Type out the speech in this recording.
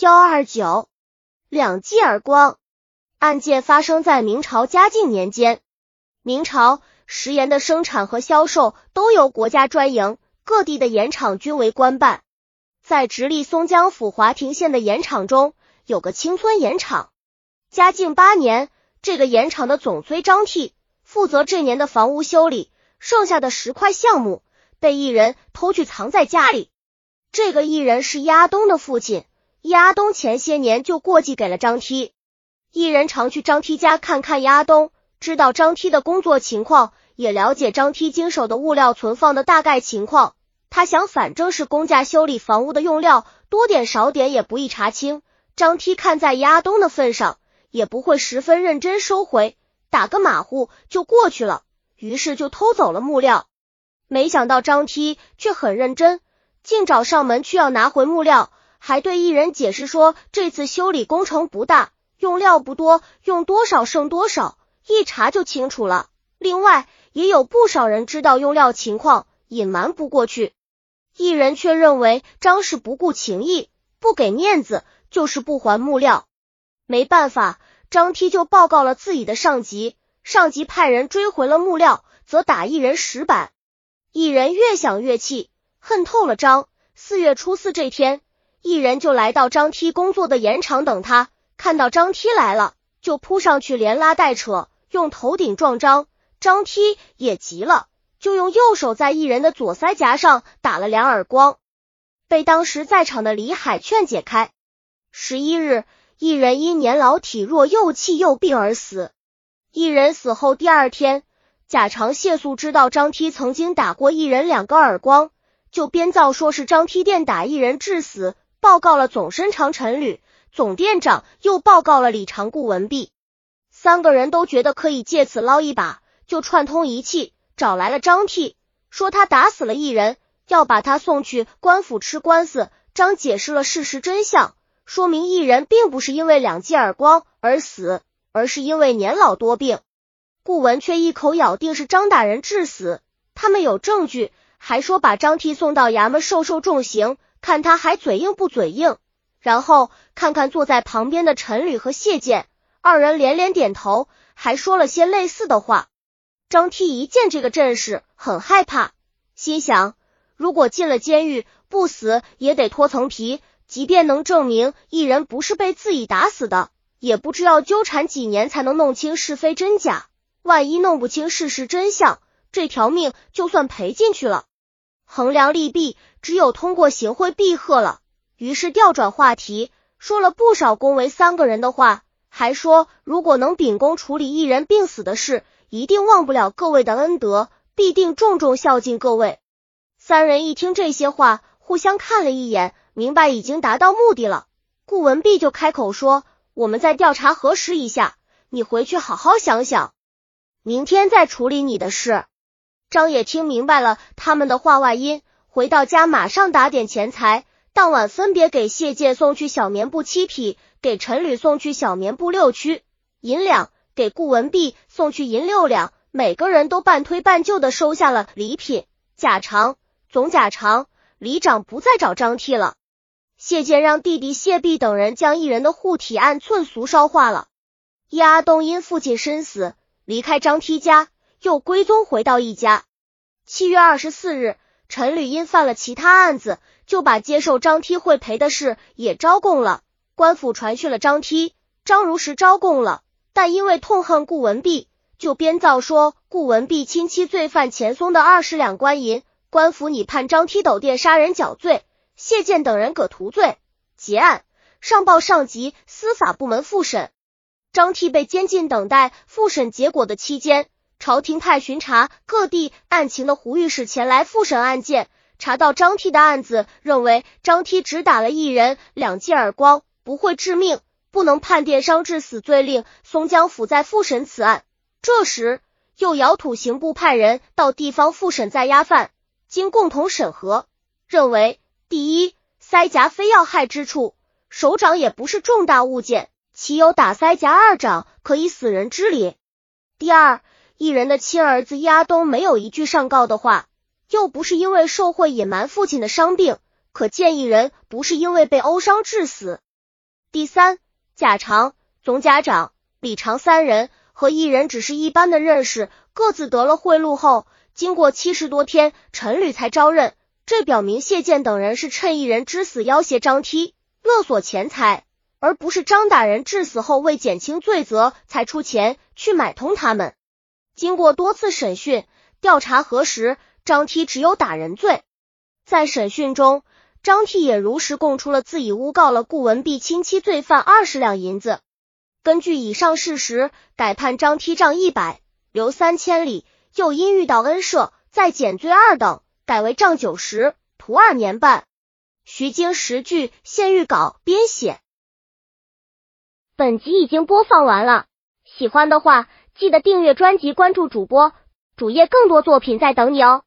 幺二九，两记耳光。案件发生在明朝嘉靖年间。明朝食盐的生产和销售都由国家专营，各地的盐场均为官办。在直隶松江府华亭县的盐场中，有个青村盐场。嘉靖八年，这个盐场的总催张替负责这年的房屋修理，剩下的十块项目被一人偷去藏在家里。这个艺人是亚东的父亲。易阿东前些年就过继给了张梯，一人常去张梯家看看易阿东，知道张梯的工作情况，也了解张梯经手的物料存放的大概情况。他想，反正是公家修理房屋的用料，多点少点也不易查清。张梯看在易阿东的份上，也不会十分认真收回，打个马虎就过去了。于是就偷走了木料，没想到张梯却很认真，竟找上门去要拿回木料。还对艺人解释说，这次修理工程不大，用料不多，用多少剩多少，一查就清楚了。另外，也有不少人知道用料情况，隐瞒不过去。艺人却认为张氏不顾情义，不给面子，就是不还木料。没办法，张梯就报告了自己的上级，上级派人追回了木料，则打艺人十板。艺人越想越气，恨透了张。四月初四这天。一人就来到张梯工作的盐场等他，看到张梯来了，就扑上去连拉带扯，用头顶撞张。张梯也急了，就用右手在一人的左腮颊上打了两耳光，被当时在场的李海劝解开。十一日，一人因年老体弱，又气又病而死。一人死后第二天，贾长谢素知道张梯曾经打过一人两个耳光，就编造说是张梯电打一人致死。报告了总身长陈旅，总店长又报告了李长顾文弼，三个人都觉得可以借此捞一把，就串通一气，找来了张替，说他打死了一人，要把他送去官府吃官司。张解释了事实真相，说明一人并不是因为两记耳光而死，而是因为年老多病。顾文却一口咬定是张大人致死，他们有证据，还说把张替送到衙门受受重刑。看他还嘴硬不嘴硬，然后看看坐在旁边的陈吕和谢剑，二人连连点头，还说了些类似的话。张梯一见这个阵势，很害怕，心想：如果进了监狱，不死也得脱层皮。即便能证明一人不是被自己打死的，也不知要纠缠几年才能弄清是非真假。万一弄不清事实真相，这条命就算赔进去了。衡量利弊。只有通过行贿避贺了，于是调转话题，说了不少恭维三个人的话，还说如果能秉公处理一人病死的事，一定忘不了各位的恩德，必定重重孝敬各位。三人一听这些话，互相看了一眼，明白已经达到目的了。顾文碧就开口说：“我们再调查核实一下，你回去好好想想，明天再处理你的事。”张也听明白了他们的话外音。回到家，马上打点钱财。当晚分别给谢剑送去小棉布七匹，给陈吕送去小棉布六区银两，给顾文碧送去银六两。每个人都半推半就的收下了礼品。贾长、总贾长、里长不再找张替了。谢剑让弟弟谢弼等人将一人的护体按寸俗烧化了。叶阿东因父亲身死，离开张梯家，又归宗回到一家。七月二十四日。陈履因犯了其他案子，就把接受张梯会赔的事也招供了。官府传讯了张梯，张如实招供了，但因为痛恨顾文弼，就编造说顾文弼亲戚罪犯钱松的二十两官银，官府拟判张梯斗殿杀人绞罪，谢建等人葛图罪，结案上报上级司法部门复审。张梯被监禁等待复审结果的期间。朝廷派巡查各地案情的胡御史前来复审案件，查到张梯的案子，认为张梯只打了一人两记耳光，不会致命，不能判电伤致死罪令。松江府在复审此案，这时又姚土刑部派人到地方复审在押犯，经共同审核，认为第一，腮颊非要害之处，手掌也不是重大物件，岂有打腮颊二掌可以死人之理？第二。一人的亲儿子亚东没有一句上告的话，又不是因为受贿隐瞒父亲的伤病，可见一人不是因为被殴伤致死。第三，贾长、总家长、李长三人和一人只是一般的认识，各自得了贿赂后，经过七十多天，陈吕才招认。这表明谢建等人是趁一人之死要挟张梯，勒索钱财，而不是张大人致死后为减轻罪责才出钱去买通他们。经过多次审讯调查核实，张梯只有打人罪。在审讯中，张梯也如实供出了自己诬告了顾文碧亲戚罪犯二十两银子。根据以上事实，改判张梯杖一百，留三千里。又因遇到恩赦，再减罪二等，改为杖九十，徒二年半。徐经十句现预稿编写。本集已经播放完了，喜欢的话。记得订阅专辑，关注主播主页，更多作品在等你哦。